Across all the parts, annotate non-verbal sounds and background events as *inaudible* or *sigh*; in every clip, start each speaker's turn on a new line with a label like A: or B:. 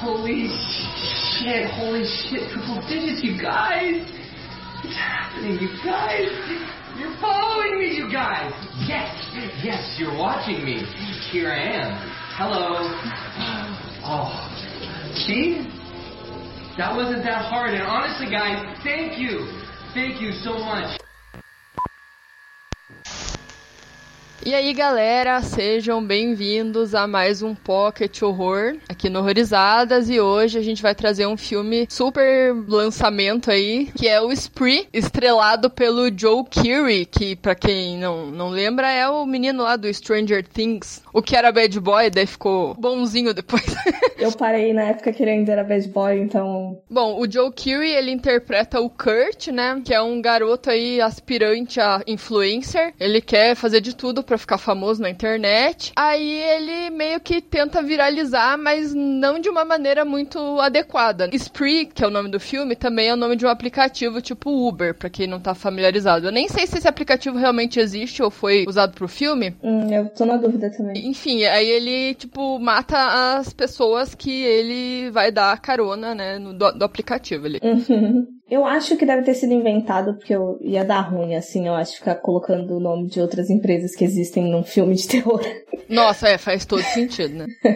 A: Holy shit, holy shit, triple digits, you guys! What's happening, you guys? You're following me, you guys! Yes, yes, you're watching me. Here I am. Hello. Oh, see? That wasn't that hard, and honestly, guys, thank you. Thank you so much.
B: E aí, galera, sejam bem-vindos a mais um Pocket Horror aqui no Horrorizadas. E hoje a gente vai trazer um filme super lançamento aí, que é o Spree, estrelado pelo Joe Keery, que para quem não, não lembra é o menino lá do Stranger Things, o que era bad boy, daí ficou bonzinho depois. *laughs*
C: Eu parei na época que ele ainda era bad boy, então.
B: Bom, o Joe Keery ele interpreta o Kurt, né, que é um garoto aí aspirante a influencer. Ele quer fazer de tudo para ficar famoso na internet. Aí ele meio que tenta viralizar, mas não de uma maneira muito adequada. Spree, que é o nome do filme, também é o nome de um aplicativo tipo Uber, para quem não tá familiarizado. Eu nem sei se esse aplicativo realmente existe ou foi usado pro filme.
C: Hum, eu tô na dúvida também.
B: Enfim, aí ele, tipo, mata as pessoas que ele vai dar carona, né, no, do, do aplicativo ali.
C: Uhum. Eu acho que deve ter sido inventado porque eu ia dar ruim, assim, eu acho, ficar colocando o nome de outras empresas que existem num filme de terror.
B: Nossa, é, faz todo sentido, né? *laughs*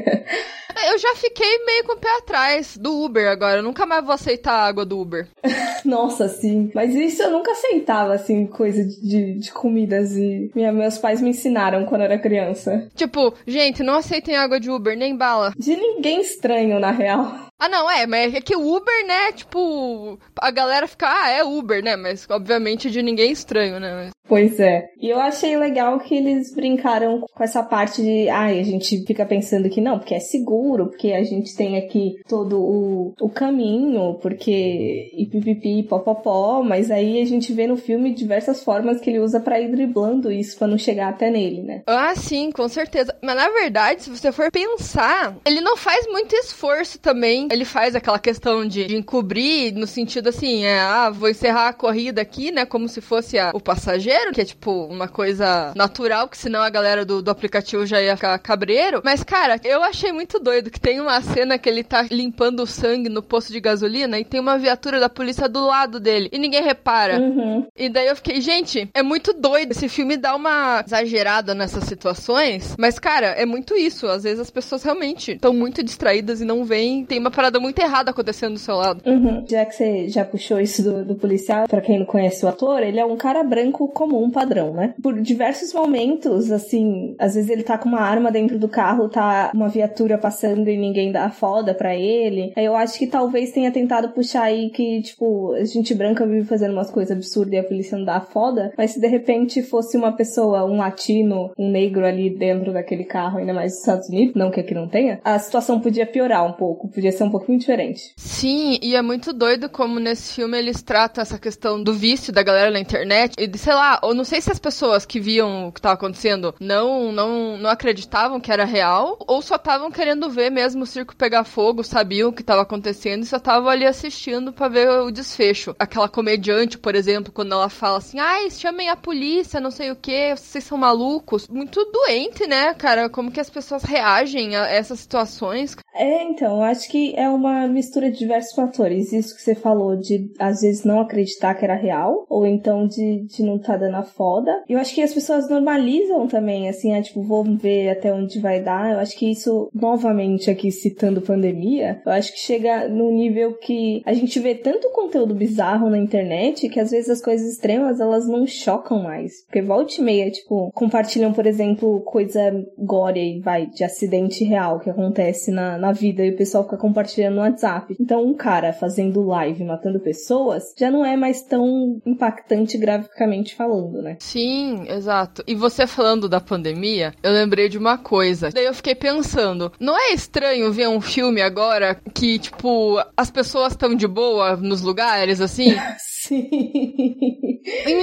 B: Eu já fiquei meio com o pé atrás do Uber agora. Eu nunca mais vou aceitar a água do Uber. *laughs*
C: Nossa, sim. Mas isso eu nunca aceitava, assim, coisa de, de comidas. E minha, meus pais me ensinaram quando eu era criança.
B: Tipo, gente, não aceitem água de Uber, nem bala.
C: De ninguém estranho, na real.
B: Ah, não, é, mas é que o Uber, né, tipo, a galera fica, ah, é Uber, né, mas obviamente de ninguém estranho, né.
C: Pois é. E eu achei legal que eles brincaram com essa parte de, ai, ah, a gente fica pensando que não, porque é seguro, porque a gente tem aqui todo o, o caminho, porque e pipipi, popopó, mas aí a gente vê no filme diversas formas que ele usa para ir driblando isso pra não chegar até nele, né?
B: Ah, sim, com certeza. Mas na verdade, se você for pensar, ele não faz muito esforço também. Ele faz aquela questão de, de encobrir no sentido assim, é, ah, vou encerrar a corrida aqui, né, como se fosse a, o passageiro que é tipo uma coisa natural, que senão a galera do, do aplicativo já ia ficar cabreiro. Mas, cara, eu achei muito doido que tem uma cena que ele tá limpando o sangue no posto de gasolina e tem uma viatura da polícia do lado dele e ninguém repara.
C: Uhum.
B: E daí eu fiquei, gente, é muito doido. Esse filme dá uma exagerada nessas situações, mas, cara, é muito isso. Às vezes as pessoas realmente estão muito distraídas e não veem. Tem uma parada muito errada acontecendo do seu lado.
C: Uhum. Já que você já puxou isso do, do policial, para quem não conhece o ator, ele é um cara branco com comum padrão, né? Por diversos momentos, assim, às vezes ele tá com uma arma dentro do carro, tá uma viatura passando e ninguém dá foda pra ele. Eu acho que talvez tenha tentado puxar aí que, tipo, a gente branca vive fazendo umas coisas absurdas e a polícia não dá foda, mas se de repente fosse uma pessoa, um latino, um negro ali dentro daquele carro, ainda mais nos Estados Unidos, não que aqui não tenha, a situação podia piorar um pouco, podia ser um pouquinho diferente.
B: Sim, e é muito doido como nesse filme eles tratam essa questão do vício da galera na internet e de, sei lá, ou não sei se as pessoas que viam o que estava acontecendo não, não, não acreditavam que era real, ou só estavam querendo ver mesmo o circo pegar fogo, sabiam o que estava acontecendo e só estavam ali assistindo para ver o desfecho. Aquela comediante, por exemplo, quando ela fala assim, ai, chamem a polícia, não sei o que, vocês são malucos. Muito doente, né, cara? Como que as pessoas reagem a essas situações.
C: É, então, acho que é uma mistura de diversos fatores. Isso que você falou de, às vezes, não acreditar que era real, ou então de, de não tá dando a foda. Eu acho que as pessoas normalizam também, assim, é tipo, vamos ver até onde vai dar. Eu acho que isso, novamente aqui citando pandemia, eu acho que chega num nível que a gente vê tanto conteúdo bizarro na internet que às vezes as coisas extremas elas não chocam mais. Porque volta e meia, tipo, compartilham, por exemplo, coisa gore vai, de acidente real que acontece na, na vida e o pessoal fica compartilhando no WhatsApp. Então, um cara fazendo live matando pessoas já não é mais tão impactante graficamente falando, né?
B: Sim, exato. E você falando da pandemia, eu lembrei de uma coisa. Daí eu fiquei pensando, não é estranho ver um filme agora que, tipo, as pessoas estão de boa nos lugares, assim? *laughs*
C: Sim.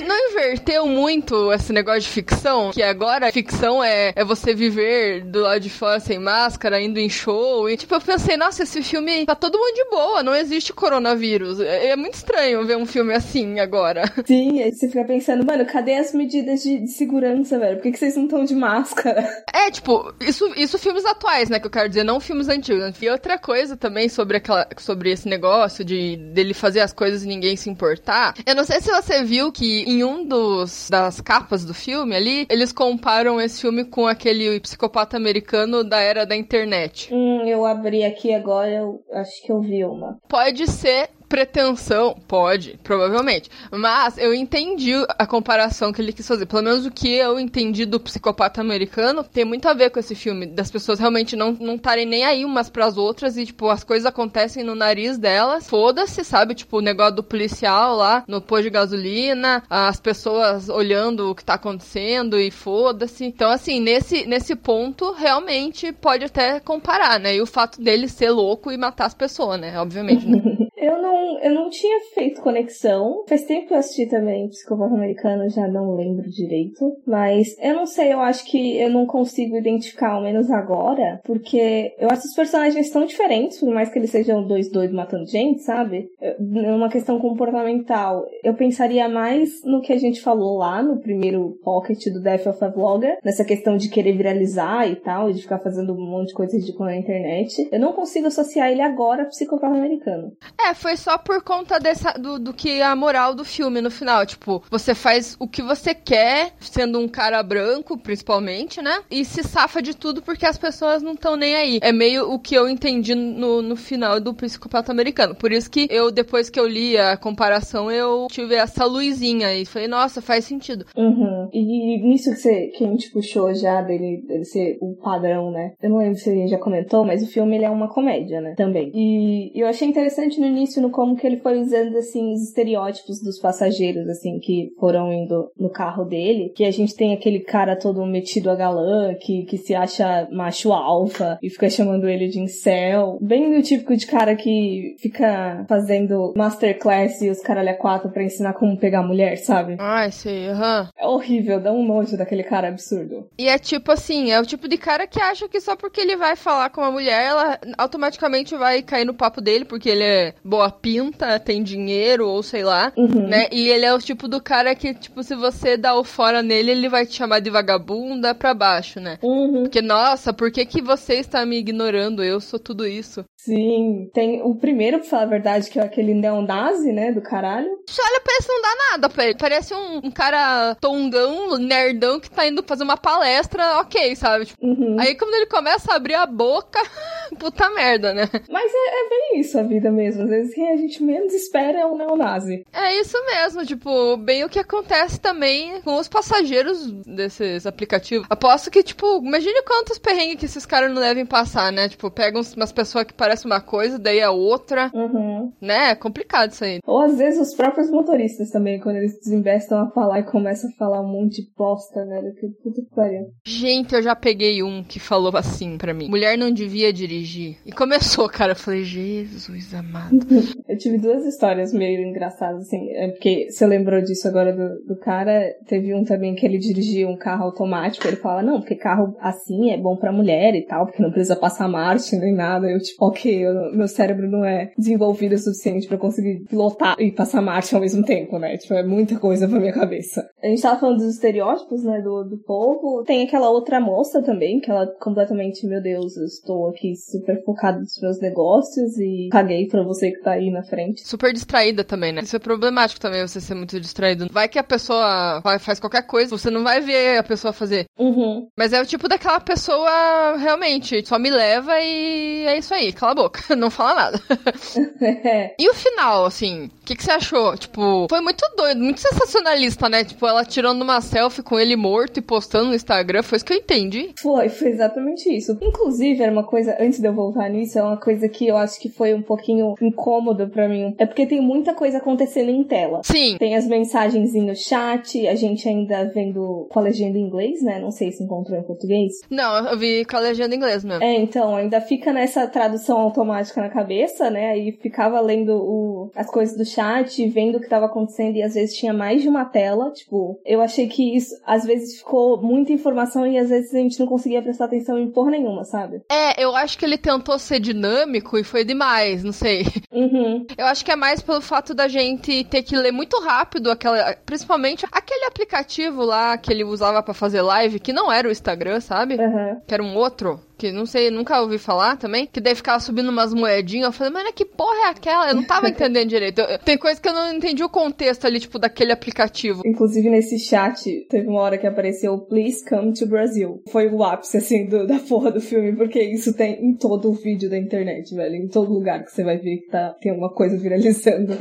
B: Não inverteu muito esse negócio de ficção? Que agora ficção é, é você viver do lado de fora sem máscara, indo em show. E tipo, eu pensei, nossa, esse filme tá todo mundo de boa, não existe coronavírus. É, é muito estranho ver um filme assim agora. *laughs*
C: Sim, aí você fica pensando, mano, cadê as medidas de, de segurança, velho? Por que, que vocês não estão de máscara?
B: É, tipo, isso, isso filmes atuais, né? Que eu quero dizer, não filmes antigos. E outra coisa também sobre aquela. sobre esse negócio de dele fazer as coisas e ninguém se importar. Eu não sei se você viu que em um dos das capas do filme ali, eles comparam esse filme com aquele psicopata americano da era da internet.
C: Hum, eu abri aqui agora, eu acho que eu vi uma.
B: Pode ser pretensão, pode, provavelmente. Mas eu entendi a comparação que ele quis fazer. Pelo menos o que eu entendi do psicopata americano tem muito a ver com esse filme. Das pessoas realmente não estarem nem aí umas pras outras e, tipo, as coisas acontecem no nariz delas. Foda-se, sabe? Tipo, o negócio do policial lá no posto de gasolina, as pessoas olhando o que tá acontecendo e foda-se. Então, assim, nesse, nesse ponto, realmente pode até comparar, né? E o fato dele ser louco e matar as pessoas, né? Obviamente. Né? *laughs*
C: Eu não, eu não tinha feito conexão. Faz tempo que eu assisti também Psicopata Americano, já não lembro direito. Mas eu não sei, eu acho que eu não consigo identificar, ao menos agora, porque eu acho os personagens tão diferentes, por mais que eles sejam dois doidos matando gente, sabe? Numa questão comportamental, eu pensaria mais no que a gente falou lá no primeiro pocket do Death of a Vlogger, nessa questão de querer viralizar e tal, e de ficar fazendo um monte de coisa ridícula na internet. Eu não consigo associar ele agora a Psicopata Americano.
B: É, foi só por conta dessa, do, do que a moral do filme no final. Tipo, você faz o que você quer, sendo um cara branco, principalmente, né? E se safa de tudo porque as pessoas não estão nem aí. É meio o que eu entendi no, no final do Psicopata Americano. Por isso que eu, depois que eu li a comparação, eu tive essa luzinha e falei, nossa, faz sentido.
C: Uhum. E, e nisso que, você, que a gente puxou já dele, dele ser o padrão, né? Eu não lembro se a gente já comentou, mas o filme ele é uma comédia, né? Também. E eu achei interessante no início no como que ele foi usando, assim, os estereótipos dos passageiros, assim, que foram indo no carro dele. Que a gente tem aquele cara todo metido a galã, que, que se acha macho alfa e fica chamando ele de incel. Bem do típico de cara que fica fazendo masterclass e os caralho a quatro pra ensinar como pegar mulher, sabe?
B: Ai, sei, aham.
C: É horrível, dá um nojo daquele cara absurdo.
B: E é tipo assim, é o tipo de cara que acha que só porque ele vai falar com uma mulher, ela automaticamente vai cair no papo dele, porque ele é boa pinta, tem dinheiro ou sei lá, uhum. né? E ele é o tipo do cara que, tipo, se você dá o fora nele, ele vai te chamar de vagabunda pra baixo, né?
C: Uhum.
B: Porque, nossa, por que, que você está me ignorando? Eu sou tudo isso.
C: Sim, tem o primeiro, pra falar a verdade, que é aquele neonazi, né, do caralho.
B: Só olha, parece não dá nada pra ele. Parece um, um, cara tongão, nerdão, que tá indo fazer uma palestra, ok, sabe? Tipo, uhum. Aí quando ele começa a abrir a boca, *laughs* *laughs* puta merda, né?
C: Mas é, é, bem isso a vida mesmo. Às vezes quem a gente menos espera é um neonazi.
B: É isso mesmo, tipo, bem o que acontece também com os passageiros desses aplicativos. Aposto que, tipo, imagine quantos perrengues que esses caras não devem passar, né? Tipo, pegam umas pessoas que parecem uma coisa, daí a outra.
C: Uhum.
B: Né? É complicado isso aí.
C: Ou às vezes os próprios motoristas também, quando eles desinvestam a falar e começam a falar um monte de bosta, velho. Que puta que pariu.
B: Gente, eu já peguei um que falou assim pra mim: mulher não devia dirigir. E começou, cara. Eu falei, Jesus amado. *laughs*
C: eu tive duas histórias meio engraçadas, assim. É porque você lembrou disso agora do, do cara. Teve um também que ele dirigia um carro automático. Ele falava, não, porque carro assim é bom pra mulher e tal, porque não precisa passar marcha nem nada. Eu, tipo, ok, eu, meu cérebro não é desenvolvido o suficiente para conseguir pilotar e passar marcha ao mesmo tempo, né? Tipo, é muita coisa pra minha cabeça. A gente tava falando dos estereótipos, né, do, do povo. Tem aquela outra moça também, que ela completamente, meu Deus, eu estou aqui super focada nos meus negócios e caguei pra você que tá aí na frente.
B: Super distraída também, né? Isso é problemático também, você ser muito distraído. Vai que a pessoa faz qualquer coisa, você não vai ver a pessoa fazer.
C: Uhum.
B: Mas é o tipo daquela pessoa, realmente, só me leva e é isso aí, cala a boca, *laughs* não fala nada. *laughs* e o final, assim, o que, que você achou? Tipo, foi muito doido, muito sensacionalista, né? Tipo, ela tirando uma selfie com ele morto e postando no Instagram, foi isso que eu entendi.
C: Foi, foi exatamente isso. Inclusive, era uma coisa, antes de eu voltar nisso, é uma coisa que eu acho que foi um pouquinho incômodo para mim. É porque tem muita coisa acontecendo em tela.
B: Sim.
C: Tem as mensagens no chat, a gente ainda vendo com a legenda em inglês, né? Não sei se encontrou em português.
B: Não, eu vi com a legenda em inglês mesmo.
C: É, então, ainda fica nessa tradução automática na cabeça, né? Aí ficava lendo o, as coisas do chat, vendo o que tava acontecendo e às vezes tinha mais de uma tela. Tipo, eu achei que isso às vezes ficou muita informação e às vezes a gente não conseguia prestar atenção em porra nenhuma, sabe?
B: É, eu acho que ele tentou ser dinâmico e foi demais, não sei.
C: Uhum.
B: Eu acho que é mais pelo fato da gente ter que ler muito rápido aquela, principalmente aquele aplicativo lá que ele usava para fazer live, que não era o Instagram, sabe?
C: Uhum.
B: Que era um outro que não sei, nunca ouvi falar também, que daí ficava subindo umas moedinhas. Eu falei, mas que porra é aquela? Eu não tava *laughs* entendendo direito. Eu, tem coisa que eu não entendi o contexto ali, tipo, daquele aplicativo.
C: Inclusive nesse chat, teve uma hora que apareceu Please Come to Brazil. Foi o ápice, assim, do, da porra do filme, porque isso tem em todo o vídeo da internet, velho. Em todo lugar que você vai ver que tá, tem alguma coisa viralizando.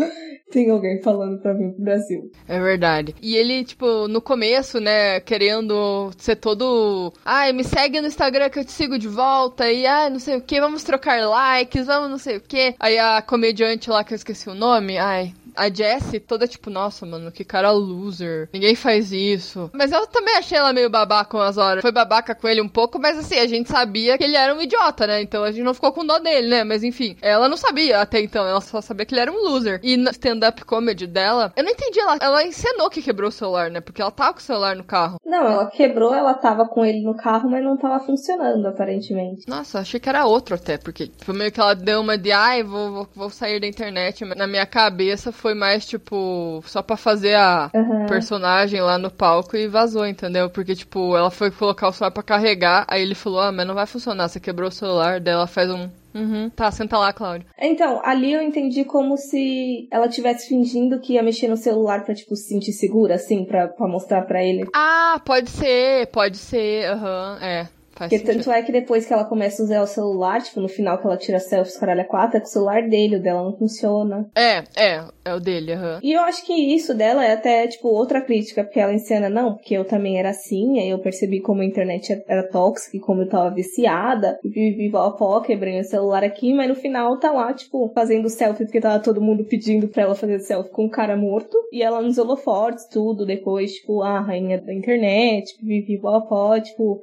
C: Tem alguém falando pra vir pro Brasil.
B: É verdade. E ele, tipo, no começo, né, querendo ser todo. Ai, me segue no Instagram que eu te sigo de volta. E, ai, não sei o que, vamos trocar likes, vamos não sei o que. Aí a comediante lá que eu esqueci o nome, ai, a Jessie toda tipo, nossa, mano, que cara loser. Ninguém faz isso. Mas eu também achei ela meio babaca umas horas. Foi babaca com ele um pouco, mas assim, a gente sabia que ele era um idiota, né? Então a gente não ficou com dó dele, né? Mas enfim, ela não sabia até então. Ela só sabia que ele era um loser. E na stand-up comedy dela, eu não entendi. Ela, ela encenou que quebrou o celular, né? Porque ela tava com o celular no carro.
C: Não, ela quebrou, ela tava com ele no carro, mas não tava funcionando, aparentemente.
B: Nossa, achei que era outro até, porque foi meio que ela deu uma de, ai, vou, vou, vou sair da internet. Na minha cabeça foi mais, tipo, só pra fazer a
C: Uhum.
B: personagem lá no palco e vazou, entendeu? Porque, tipo, ela foi colocar o celular pra carregar, aí ele falou, ah, mas não vai funcionar, você quebrou o celular, daí ela faz um. Uhum, tá, senta lá, Cláudio.
C: Então, ali eu entendi como se ela tivesse fingindo que ia mexer no celular pra, tipo, se sentir segura, assim, pra, pra mostrar pra ele.
B: Ah, pode ser, pode ser, aham, é. Faz
C: Porque
B: sentido.
C: tanto é que depois que ela começa a usar o celular, tipo, no final que ela tira selfies caralho a quatro, é com o celular dele, o dela não funciona.
B: É, é, é o dele, aham.
C: E eu acho que isso dela é até, tipo, outra crítica, porque ela encena, não, porque eu também era assim, aí eu percebi como a internet era tóxica e como eu tava viciada, e vivi a pó, quebrei o celular aqui, mas no final tá lá, tipo, fazendo selfie, porque tava todo mundo pedindo pra ela fazer selfie com o cara morto, e ela nos holofotes, tudo, depois, tipo, a rainha da internet, vivi a pó, tipo,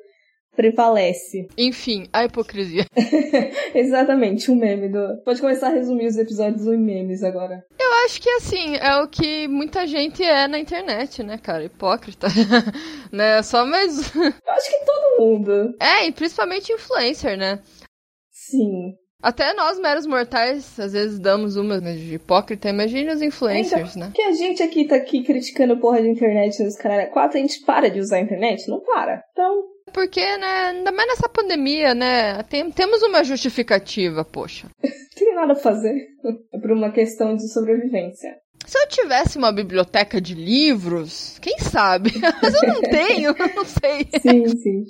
C: prevalece.
B: Enfim, a hipocrisia. *laughs*
C: Exatamente, o meme do... Pode começar a resumir os episódios em memes agora.
B: Eu acho que assim, é o que muita gente é na internet, né, cara? Hipócrita. *laughs* né? Só mais.
C: Eu acho que todo mundo.
B: é, e principalmente influencer, né?
C: Sim.
B: Até nós, meros mortais, às vezes damos uma de hipócrita. Imagine os influencers, né?
C: Que a gente aqui tá aqui criticando porra de internet nos caralho. Quatro, a gente para de usar a internet? Não para. Então,
B: Porque, né, ainda mais nessa pandemia, né? Tem, temos uma justificativa, poxa.
C: não *laughs* tem nada a fazer. É por uma questão de sobrevivência.
B: Se eu tivesse uma biblioteca de livros, quem sabe? *laughs* Mas eu não tenho, *laughs* eu não sei.
C: Sim, sim.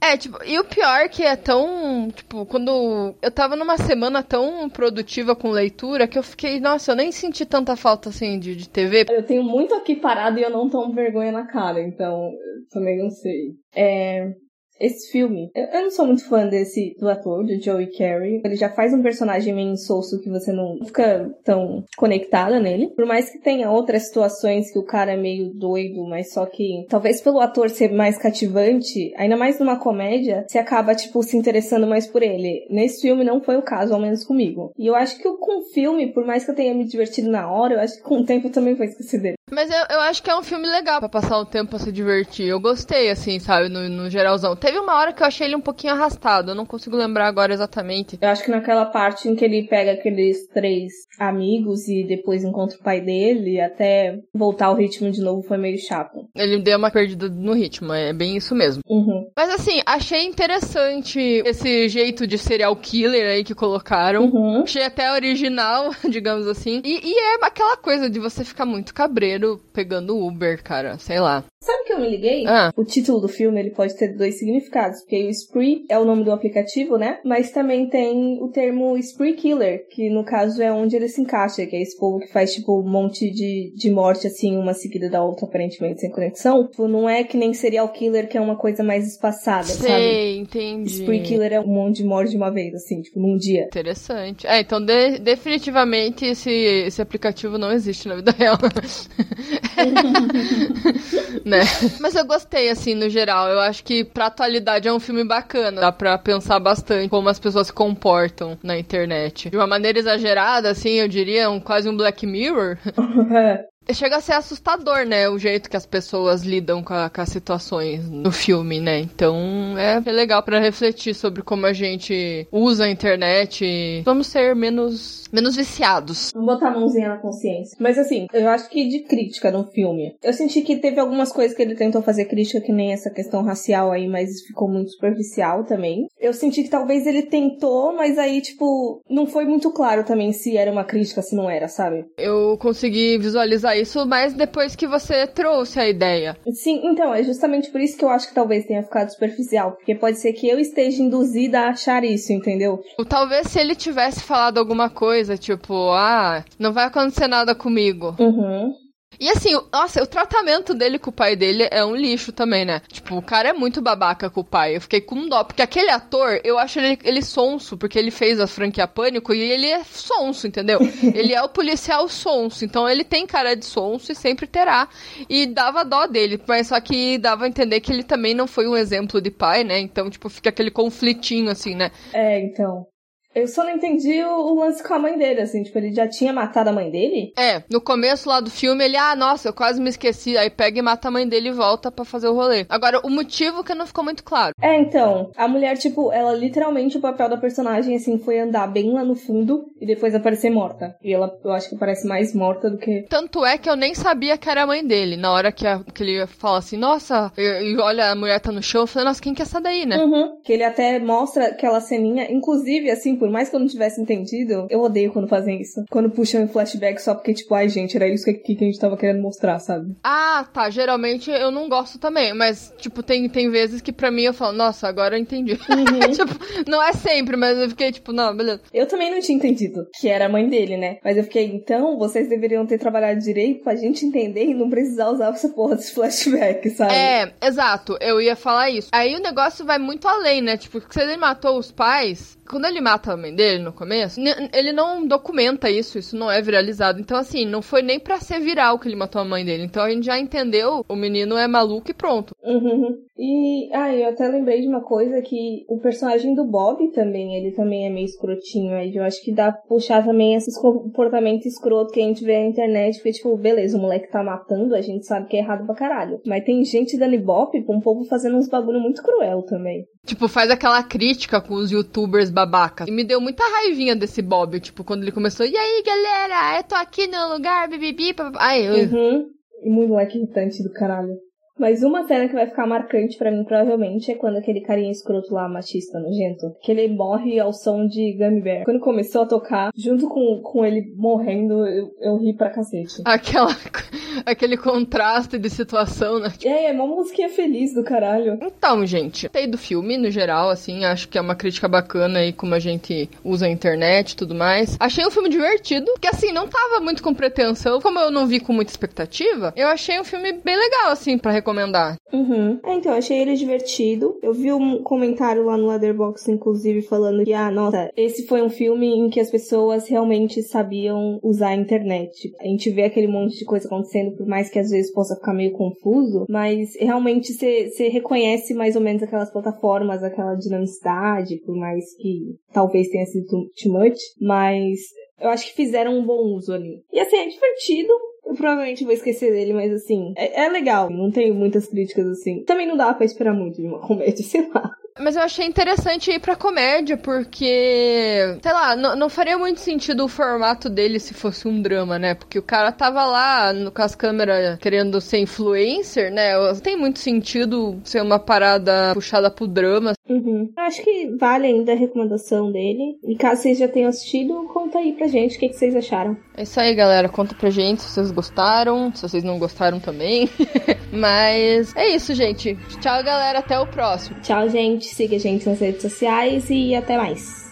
B: É, tipo, e o pior que é tão, tipo, quando eu tava numa semana tão produtiva com leitura que eu fiquei, nossa, eu nem senti tanta falta assim de, de TV.
C: Eu tenho muito aqui parado e eu não tomo vergonha na cara, então também não sei. É. Esse filme, eu, não sou muito fã desse do ator, do Joey Carey. Ele já faz um personagem meio insosso que você não fica tão conectada nele. Por mais que tenha outras situações que o cara é meio doido, mas só que talvez pelo ator ser mais cativante, ainda mais numa comédia, você acaba, tipo, se interessando mais por ele. Nesse filme não foi o caso, ao menos comigo. E eu acho que com o filme, por mais que eu tenha me divertido na hora, eu acho que com o tempo eu também vou esquecer dele.
B: Mas eu, eu acho que é um filme legal pra passar o tempo pra se divertir. Eu gostei, assim, sabe, no, no geralzão. Teve uma hora que eu achei ele um pouquinho arrastado, eu não consigo lembrar agora exatamente.
C: Eu acho que naquela parte em que ele pega aqueles três amigos e depois encontra o pai dele, até voltar ao ritmo de novo foi meio chato.
B: Ele deu uma perdida no ritmo, é bem isso mesmo.
C: Uhum.
B: Mas assim, achei interessante esse jeito de serial killer aí que colocaram.
C: Uhum.
B: Achei até original, *laughs* digamos assim. E, e é aquela coisa de você ficar muito cabreiro dinheiro pegando Uber, cara. Sei lá.
C: Sabe o que eu me liguei?
B: Ah.
C: O título do filme ele pode ter dois significados, porque o Spree é o nome do aplicativo, né? Mas também tem o termo Spree Killer, que no caso é onde ele se encaixa, que é esse povo que faz tipo um monte de, de morte assim, uma seguida da outra, aparentemente sem conexão. Tipo, não é que nem serial killer, que é uma coisa mais espaçada, sabe?
B: Sei, entendi.
C: Spree Killer é um monte de morte de uma vez, assim, tipo, num dia.
B: Interessante. É, então de- definitivamente esse, esse aplicativo não existe na vida real. *laughs* *laughs* né? Mas eu gostei, assim, no geral. Eu acho que pra atualidade é um filme bacana. Dá pra pensar bastante como as pessoas se comportam na internet. De uma maneira exagerada, assim, eu diria, um, quase um Black Mirror. *laughs* Chega a ser assustador, né? O jeito que as pessoas lidam com, a- com as situações no filme, né? Então é legal pra refletir sobre como a gente usa a internet. e Vamos ser menos, menos viciados.
C: Vamos botar a mãozinha na consciência. Mas assim, eu acho que de crítica no filme. Eu senti que teve algumas coisas que ele tentou fazer crítica, que nem essa questão racial aí, mas ficou muito superficial também. Eu senti que talvez ele tentou, mas aí, tipo, não foi muito claro também se era uma crítica, se não era, sabe?
B: Eu consegui visualizar isso, mas depois que você trouxe a ideia.
C: Sim, então, é justamente por isso que eu acho que talvez tenha ficado superficial. Porque pode ser que eu esteja induzida a achar isso, entendeu?
B: Ou Talvez se ele tivesse falado alguma coisa, tipo, ah, não vai acontecer nada comigo.
C: Uhum.
B: E assim, o- nossa, o tratamento dele com o pai dele é um lixo também, né? Tipo, o cara é muito babaca com o pai. Eu fiquei com dó, porque aquele ator, eu acho ele, ele sonso, porque ele fez a franquia Pânico e ele é sonso, entendeu? *laughs* ele é o policial sonso, então ele tem cara de sonso e sempre terá. E dava dó dele, mas só que dava a entender que ele também não foi um exemplo de pai, né? Então, tipo, fica aquele conflitinho assim, né?
C: É, então. Eu só não entendi o, o lance com a mãe dele, assim, tipo, ele já tinha matado a mãe dele?
B: É, no começo lá do filme, ele, ah, nossa, eu quase me esqueci. Aí pega e mata a mãe dele e volta pra fazer o rolê. Agora, o motivo que não ficou muito claro.
C: É, então, a mulher, tipo, ela literalmente, o papel da personagem, assim, foi andar bem lá no fundo e depois aparecer morta. E ela, eu acho que parece mais morta do que.
B: Tanto é que eu nem sabia que era a mãe dele. Na hora que, a- que ele fala assim, nossa, e olha, a mulher tá no chão, eu falei, nossa, quem que é essa daí, né?
C: Uhum. Que ele até mostra aquela ceninha, inclusive, assim, por mais que eu não tivesse entendido, eu odeio quando fazem isso. Quando puxam em flashback só porque, tipo, ai, gente, era isso que, que a gente tava querendo mostrar, sabe?
B: Ah, tá, geralmente eu não gosto também, mas, tipo, tem, tem vezes que pra mim eu falo, nossa, agora eu entendi. *laughs* tipo, não é sempre, mas eu fiquei tipo, não, beleza.
C: Eu também não tinha entendido que era a mãe dele, né? Mas eu fiquei, então, vocês deveriam ter trabalhado direito pra gente entender e não precisar usar essa porra desse flashback, sabe?
B: É, exato, eu ia falar isso. Aí o negócio vai muito além, né? Tipo, se ele matou os pais, quando ele mata a mãe dele no começo, ele não documenta isso, isso não é viralizado. Então, assim, não foi nem pra ser viral que ele matou a mãe dele. Então a gente já entendeu, o menino é maluco e pronto.
C: Uhum. E, ah, eu até lembrei de uma coisa que o personagem do Bob também, ele também é meio escrotinho aí. Eu acho que dá pra puxar também esse comportamento escroto que a gente vê na internet, porque, tipo, beleza, o moleque tá matando, a gente sabe que é errado pra caralho. Mas tem gente dando ibope pra um povo fazendo uns bagulho muito cruel também.
B: Tipo, faz aquela crítica com os youtubers babacas. E me deu muita raivinha desse Bob, tipo, quando ele começou, e aí, galera, eu tô aqui no lugar, bibibi. Ai, eu...
C: Uhum. E muito moleque irritante do caralho. Mas uma cena que vai ficar marcante pra mim, provavelmente, é quando aquele carinha escroto lá, machista, nojento, que ele morre ao som de Gummy Bear. Quando começou a tocar, junto com, com ele morrendo, eu, eu ri pra cacete.
B: Aquela, aquele contraste de situação, né?
C: Aí, é uma musiquinha feliz do caralho.
B: Então, gente, gostei do filme no geral, assim, acho que é uma crítica bacana aí como a gente usa a internet e tudo mais. Achei um filme divertido, que assim, não tava muito com pretensão, como eu não vi com muita expectativa, eu achei um filme bem legal, assim, pra recomendar.
C: Uhum. É, então, achei ele divertido. Eu vi um comentário lá no Letterboxd, inclusive, falando que, ah, nossa, esse foi um filme em que as pessoas realmente sabiam usar a internet. A gente vê aquele monte de coisa acontecendo, por mais que às vezes possa ficar meio confuso, mas realmente você reconhece mais ou menos aquelas plataformas, aquela dinamicidade, por mais que talvez tenha sido too much, mas eu acho que fizeram um bom uso ali. E assim, é divertido. Eu provavelmente vou esquecer dele, mas assim, é, é legal. Não tenho muitas críticas assim. Também não dá pra esperar muito de uma *laughs* comédia, sei lá.
B: Mas eu achei interessante ir pra comédia, porque, sei lá, não, faria muito sentido o formato dele se fosse um drama, né? Porque o cara tava lá no, com as câmeras querendo ser influencer, né? Não tem muito sentido ser uma parada puxada pro drama.
C: Uhum. Acho que vale ainda a recomendação dele. E caso vocês já tenham assistido, conta aí pra gente o que, que vocês acharam.
B: É isso aí, galera. Conta pra gente se vocês gostaram, se vocês não gostaram também. *laughs* Mas é isso, gente. Tchau, galera. Até o próximo.
C: Tchau, gente. Siga a gente nas redes sociais e até mais.